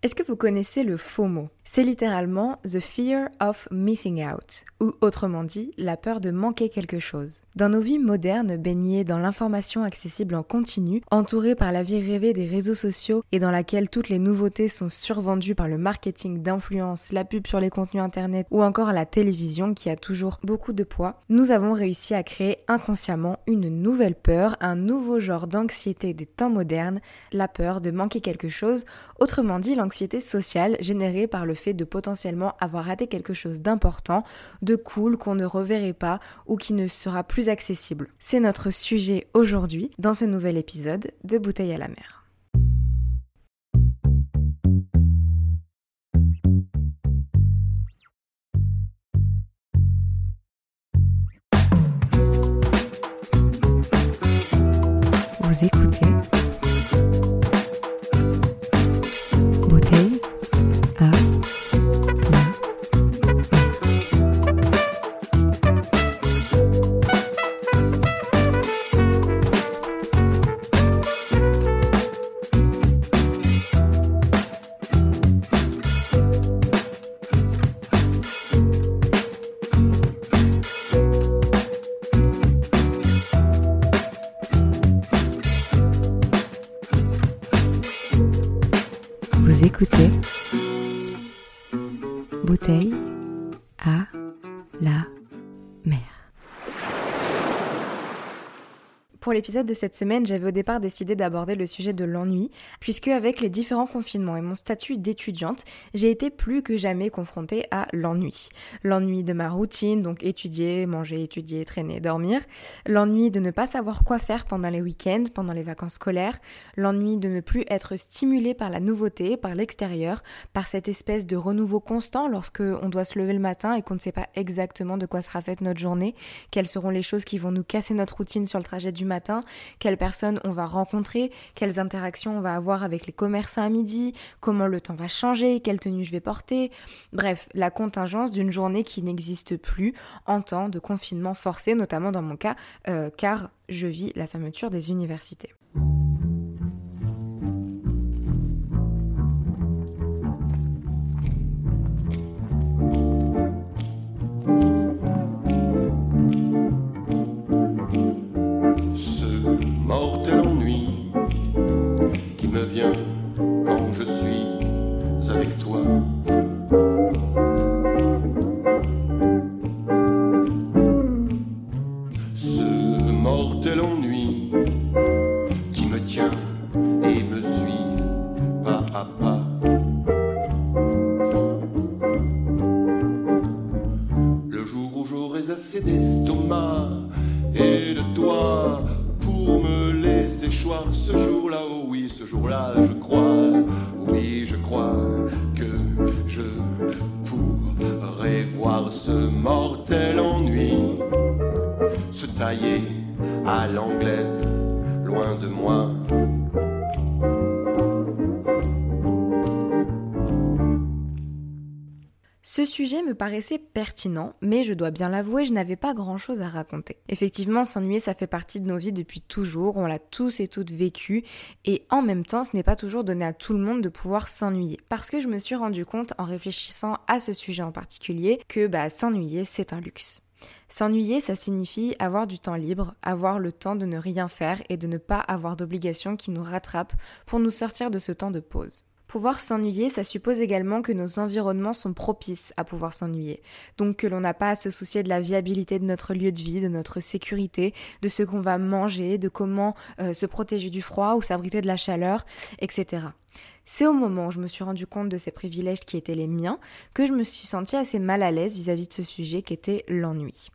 Est-ce que vous connaissez le FOMO? C'est littéralement the fear of missing out, ou autrement dit, la peur de manquer quelque chose. Dans nos vies modernes, baignées dans l'information accessible en continu, entourées par la vie rêvée des réseaux sociaux et dans laquelle toutes les nouveautés sont survendues par le marketing d'influence, la pub sur les contenus internet ou encore la télévision qui a toujours beaucoup de poids, nous avons réussi à créer inconsciemment une nouvelle peur, un nouveau genre d'anxiété des temps modernes, la peur de manquer quelque chose, autrement dit sociale générée par le fait de potentiellement avoir raté quelque chose d'important, de cool qu'on ne reverrait pas ou qui ne sera plus accessible. C'est notre sujet aujourd'hui dans ce nouvel épisode de Bouteille à la mer. Vous écoutez Écoutez Bouteille à la Pour l'épisode de cette semaine, j'avais au départ décidé d'aborder le sujet de l'ennui, puisque avec les différents confinements et mon statut d'étudiante, j'ai été plus que jamais confrontée à l'ennui. L'ennui de ma routine, donc étudier, manger, étudier, traîner, dormir. L'ennui de ne pas savoir quoi faire pendant les week-ends, pendant les vacances scolaires. L'ennui de ne plus être stimulé par la nouveauté, par l'extérieur, par cette espèce de renouveau constant lorsque on doit se lever le matin et qu'on ne sait pas exactement de quoi sera faite notre journée, quelles seront les choses qui vont nous casser notre routine sur le trajet du matin, quelles personnes on va rencontrer, quelles interactions on va avoir avec les commerçants à midi, comment le temps va changer, quelle tenue je vais porter. Bref, la contingence d'une journée qui n'existe plus en temps de confinement forcé, notamment dans mon cas, euh, car je vis la fermeture des universités. Ce sujet me paraissait pertinent, mais je dois bien l'avouer, je n'avais pas grand-chose à raconter. Effectivement, s'ennuyer, ça fait partie de nos vies depuis toujours, on l'a tous et toutes vécu, et en même temps, ce n'est pas toujours donné à tout le monde de pouvoir s'ennuyer. Parce que je me suis rendu compte, en réfléchissant à ce sujet en particulier, que bah, s'ennuyer, c'est un luxe. S'ennuyer, ça signifie avoir du temps libre, avoir le temps de ne rien faire et de ne pas avoir d'obligations qui nous rattrapent pour nous sortir de ce temps de pause. Pouvoir s'ennuyer, ça suppose également que nos environnements sont propices à pouvoir s'ennuyer. Donc que l'on n'a pas à se soucier de la viabilité de notre lieu de vie, de notre sécurité, de ce qu'on va manger, de comment euh, se protéger du froid ou s'abriter de la chaleur, etc. C'est au moment où je me suis rendu compte de ces privilèges qui étaient les miens que je me suis sentie assez mal à l'aise vis-à-vis de ce sujet qui était l'ennui.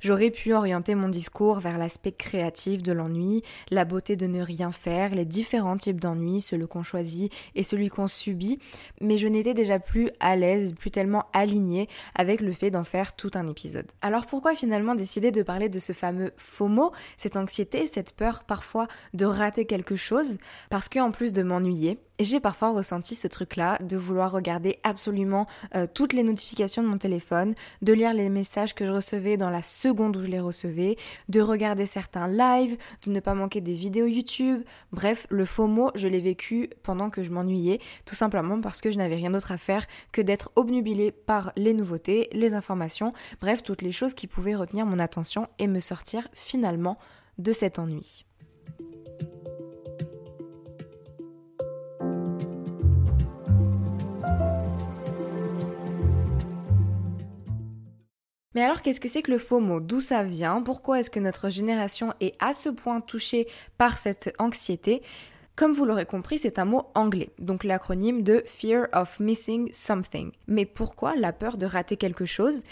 J'aurais pu orienter mon discours vers l'aspect créatif de l'ennui, la beauté de ne rien faire, les différents types d'ennui, celui qu'on choisit et celui qu'on subit, mais je n'étais déjà plus à l'aise, plus tellement alignée avec le fait d'en faire tout un épisode. Alors pourquoi finalement décider de parler de ce fameux FOMO, cette anxiété, cette peur parfois de rater quelque chose? Parce qu'en plus de m'ennuyer, j'ai parfois ressenti ce truc-là de vouloir regarder absolument euh, toutes les notifications de mon téléphone, de lire les messages que je recevais dans la seconde où je les recevais, de regarder certains lives, de ne pas manquer des vidéos YouTube. Bref, le faux mot, je l'ai vécu pendant que je m'ennuyais, tout simplement parce que je n'avais rien d'autre à faire que d'être obnubilée par les nouveautés, les informations, bref, toutes les choses qui pouvaient retenir mon attention et me sortir finalement de cet ennui. Mais alors qu'est-ce que c'est que le FOMO D'où ça vient? Pourquoi est-ce que notre génération est à ce point touchée par cette anxiété? Comme vous l'aurez compris, c'est un mot anglais, donc l'acronyme de Fear of Missing Something. Mais pourquoi la peur de rater quelque chose?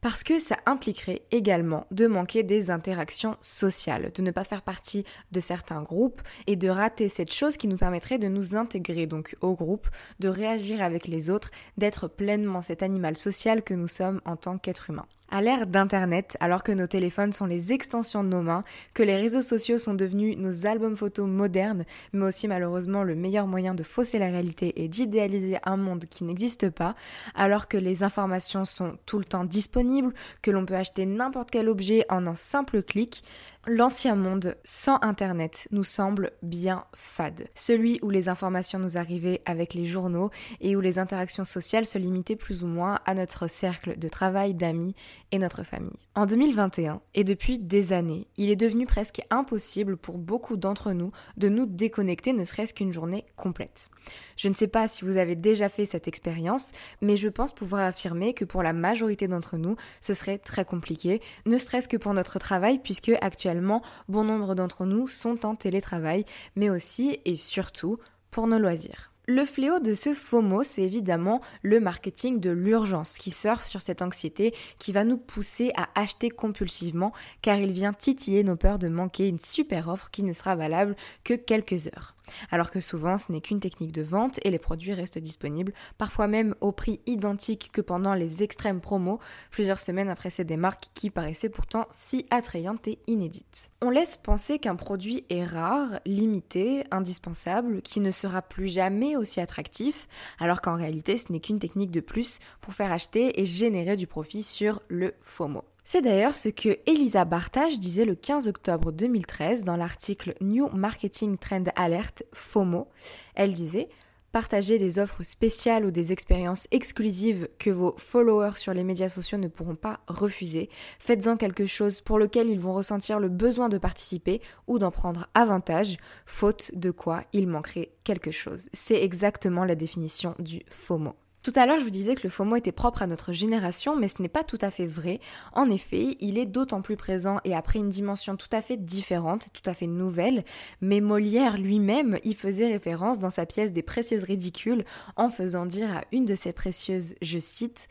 Parce que ça impliquerait également de manquer des interactions sociales, de ne pas faire partie de certains groupes et de rater cette chose qui nous permettrait de nous intégrer donc au groupe, de réagir avec les autres, d'être pleinement cet animal social que nous sommes en tant qu'être humain. À l'ère d'Internet, alors que nos téléphones sont les extensions de nos mains, que les réseaux sociaux sont devenus nos albums photos modernes, mais aussi malheureusement le meilleur moyen de fausser la réalité et d'idéaliser un monde qui n'existe pas, alors que les informations sont tout le temps disponibles, que l'on peut acheter n'importe quel objet en un simple clic, L'ancien monde sans Internet nous semble bien fade. Celui où les informations nous arrivaient avec les journaux et où les interactions sociales se limitaient plus ou moins à notre cercle de travail, d'amis et notre famille. En 2021, et depuis des années, il est devenu presque impossible pour beaucoup d'entre nous de nous déconnecter ne serait-ce qu'une journée complète. Je ne sais pas si vous avez déjà fait cette expérience, mais je pense pouvoir affirmer que pour la majorité d'entre nous, ce serait très compliqué, ne serait-ce que pour notre travail puisque actuellement bon nombre d'entre nous sont en télétravail, mais aussi et surtout pour nos loisirs. Le fléau de ce FOMO, c'est évidemment le marketing de l'urgence qui surfe sur cette anxiété qui va nous pousser à acheter compulsivement car il vient titiller nos peurs de manquer une super offre qui ne sera valable que quelques heures alors que souvent ce n'est qu'une technique de vente et les produits restent disponibles, parfois même au prix identique que pendant les extrêmes promos, plusieurs semaines après ces démarques qui paraissaient pourtant si attrayantes et inédites. On laisse penser qu'un produit est rare, limité, indispensable, qui ne sera plus jamais aussi attractif, alors qu'en réalité ce n'est qu'une technique de plus pour faire acheter et générer du profit sur le FOMO. C'est d'ailleurs ce que Elisa Bartage disait le 15 octobre 2013 dans l'article New Marketing Trend Alert FOMO. Elle disait Partagez des offres spéciales ou des expériences exclusives que vos followers sur les médias sociaux ne pourront pas refuser. Faites-en quelque chose pour lequel ils vont ressentir le besoin de participer ou d'en prendre avantage, faute de quoi il manquerait quelque chose. C'est exactement la définition du FOMO. Tout à l'heure, je vous disais que le FOMO était propre à notre génération, mais ce n'est pas tout à fait vrai. En effet, il est d'autant plus présent et après une dimension tout à fait différente, tout à fait nouvelle, mais Molière lui-même y faisait référence dans sa pièce des précieuses ridicules en faisant dire à une de ses précieuses, je cite,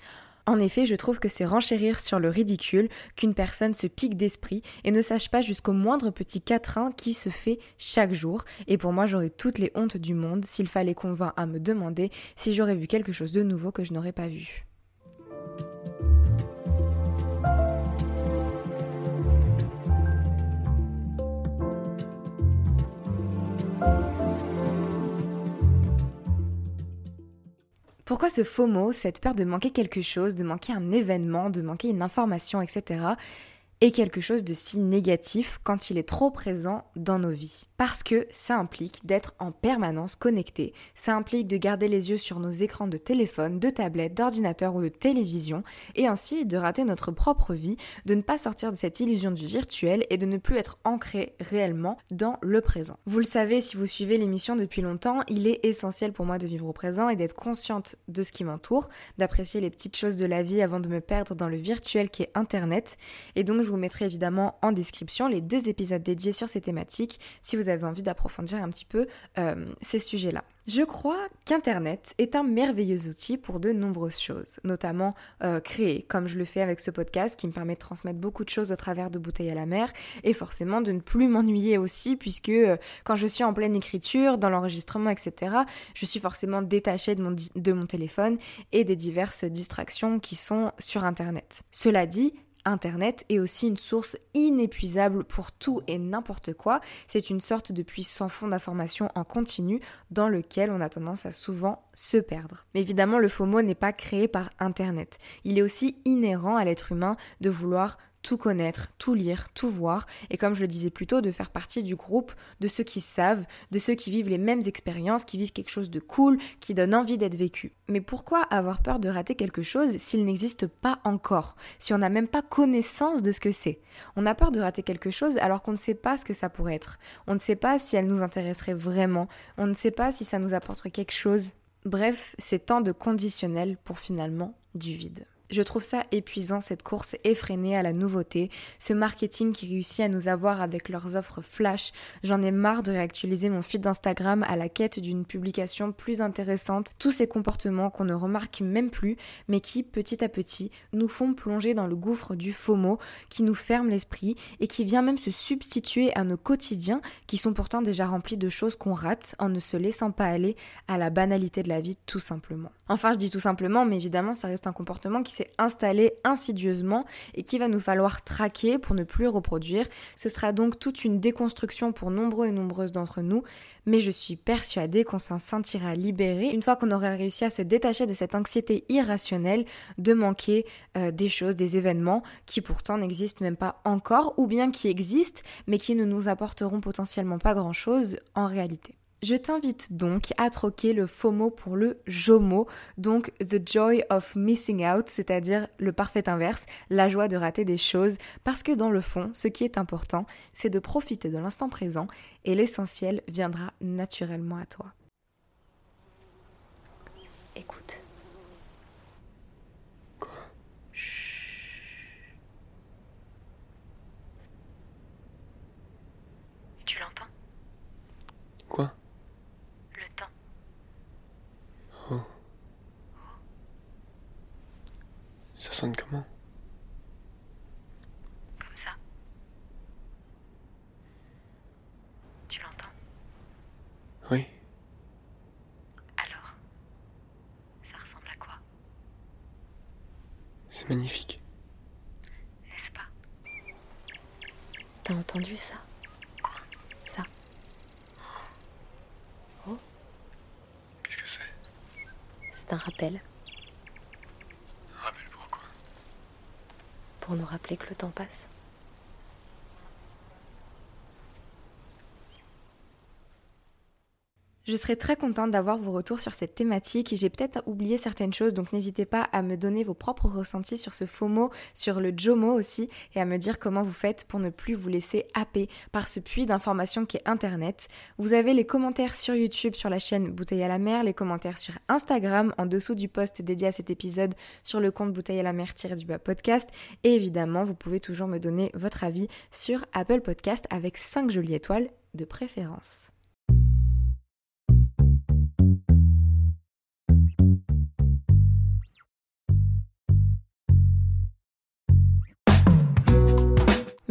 en effet, je trouve que c'est renchérir sur le ridicule qu'une personne se pique d'esprit et ne sache pas jusqu'au moindre petit quatrain qui se fait chaque jour. Et pour moi, j'aurais toutes les hontes du monde s'il fallait qu'on vînt à me demander si j'aurais vu quelque chose de nouveau que je n'aurais pas vu. Pourquoi ce faux mot, cette peur de manquer quelque chose, de manquer un événement, de manquer une information, etc., est quelque chose de si négatif quand il est trop présent dans nos vies? Parce que ça implique d'être en permanence connecté, ça implique de garder les yeux sur nos écrans de téléphone, de tablette, d'ordinateur ou de télévision, et ainsi de rater notre propre vie, de ne pas sortir de cette illusion du virtuel et de ne plus être ancré réellement dans le présent. Vous le savez si vous suivez l'émission depuis longtemps, il est essentiel pour moi de vivre au présent et d'être consciente de ce qui m'entoure, d'apprécier les petites choses de la vie avant de me perdre dans le virtuel qui est Internet, et donc je vous mettrai évidemment en description les deux épisodes dédiés sur ces thématiques si vous vous avez envie d'approfondir un petit peu euh, ces sujets-là. Je crois qu'Internet est un merveilleux outil pour de nombreuses choses, notamment euh, créer, comme je le fais avec ce podcast qui me permet de transmettre beaucoup de choses au travers de bouteilles à la mer, et forcément de ne plus m'ennuyer aussi, puisque euh, quand je suis en pleine écriture, dans l'enregistrement, etc., je suis forcément détachée de mon, de mon téléphone et des diverses distractions qui sont sur Internet. Cela dit, Internet est aussi une source inépuisable pour tout et n'importe quoi. C'est une sorte de puissant fond d'information en continu dans lequel on a tendance à souvent se perdre. Mais évidemment, le FOMO n'est pas créé par Internet. Il est aussi inhérent à l'être humain de vouloir tout connaître, tout lire, tout voir, et comme je le disais plus tôt, de faire partie du groupe de ceux qui savent, de ceux qui vivent les mêmes expériences, qui vivent quelque chose de cool, qui donne envie d'être vécu. Mais pourquoi avoir peur de rater quelque chose s'il n'existe pas encore, si on n'a même pas connaissance de ce que c'est? On a peur de rater quelque chose alors qu'on ne sait pas ce que ça pourrait être. On ne sait pas si elle nous intéresserait vraiment, on ne sait pas si ça nous apporterait quelque chose. Bref, c'est tant de conditionnel pour finalement du vide. Je trouve ça épuisant, cette course effrénée à la nouveauté, ce marketing qui réussit à nous avoir avec leurs offres flash. J'en ai marre de réactualiser mon feed d'Instagram à la quête d'une publication plus intéressante. Tous ces comportements qu'on ne remarque même plus, mais qui, petit à petit, nous font plonger dans le gouffre du FOMO, qui nous ferme l'esprit et qui vient même se substituer à nos quotidiens, qui sont pourtant déjà remplis de choses qu'on rate en ne se laissant pas aller à la banalité de la vie tout simplement. Enfin, je dis tout simplement, mais évidemment, ça reste un comportement qui s'est installé insidieusement et qui va nous falloir traquer pour ne plus reproduire. Ce sera donc toute une déconstruction pour nombreux et nombreuses d'entre nous, mais je suis persuadée qu'on s'en sentira libéré une fois qu'on aura réussi à se détacher de cette anxiété irrationnelle de manquer euh, des choses, des événements qui pourtant n'existent même pas encore ou bien qui existent mais qui ne nous apporteront potentiellement pas grand-chose en réalité. Je t'invite donc à troquer le FOMO pour le JOMO, donc The Joy of Missing Out, c'est-à-dire le parfait inverse, la joie de rater des choses, parce que dans le fond, ce qui est important, c'est de profiter de l'instant présent et l'essentiel viendra naturellement à toi. Écoute. Ça sonne comment Comme ça. Tu l'entends Oui. Alors Ça ressemble à quoi C'est magnifique. N'est-ce pas T'as entendu ça Quoi Ça. Oh Qu'est-ce que c'est C'est un rappel. Pour nous rappeler que le temps passe. Je serais très contente d'avoir vos retours sur cette thématique. J'ai peut-être oublié certaines choses, donc n'hésitez pas à me donner vos propres ressentis sur ce FOMO, sur le JOMO aussi, et à me dire comment vous faites pour ne plus vous laisser happer par ce puits d'informations qui est Internet. Vous avez les commentaires sur YouTube sur la chaîne Bouteille à la mer, les commentaires sur Instagram en dessous du post dédié à cet épisode sur le compte Bouteille à la mer du bas podcast. Et évidemment, vous pouvez toujours me donner votre avis sur Apple Podcast avec 5 jolies étoiles de préférence.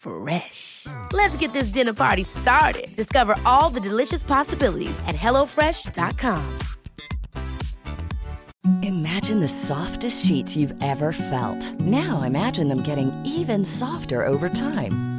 Fresh. Let's get this dinner party started. Discover all the delicious possibilities at hellofresh.com. Imagine the softest sheets you've ever felt. Now imagine them getting even softer over time.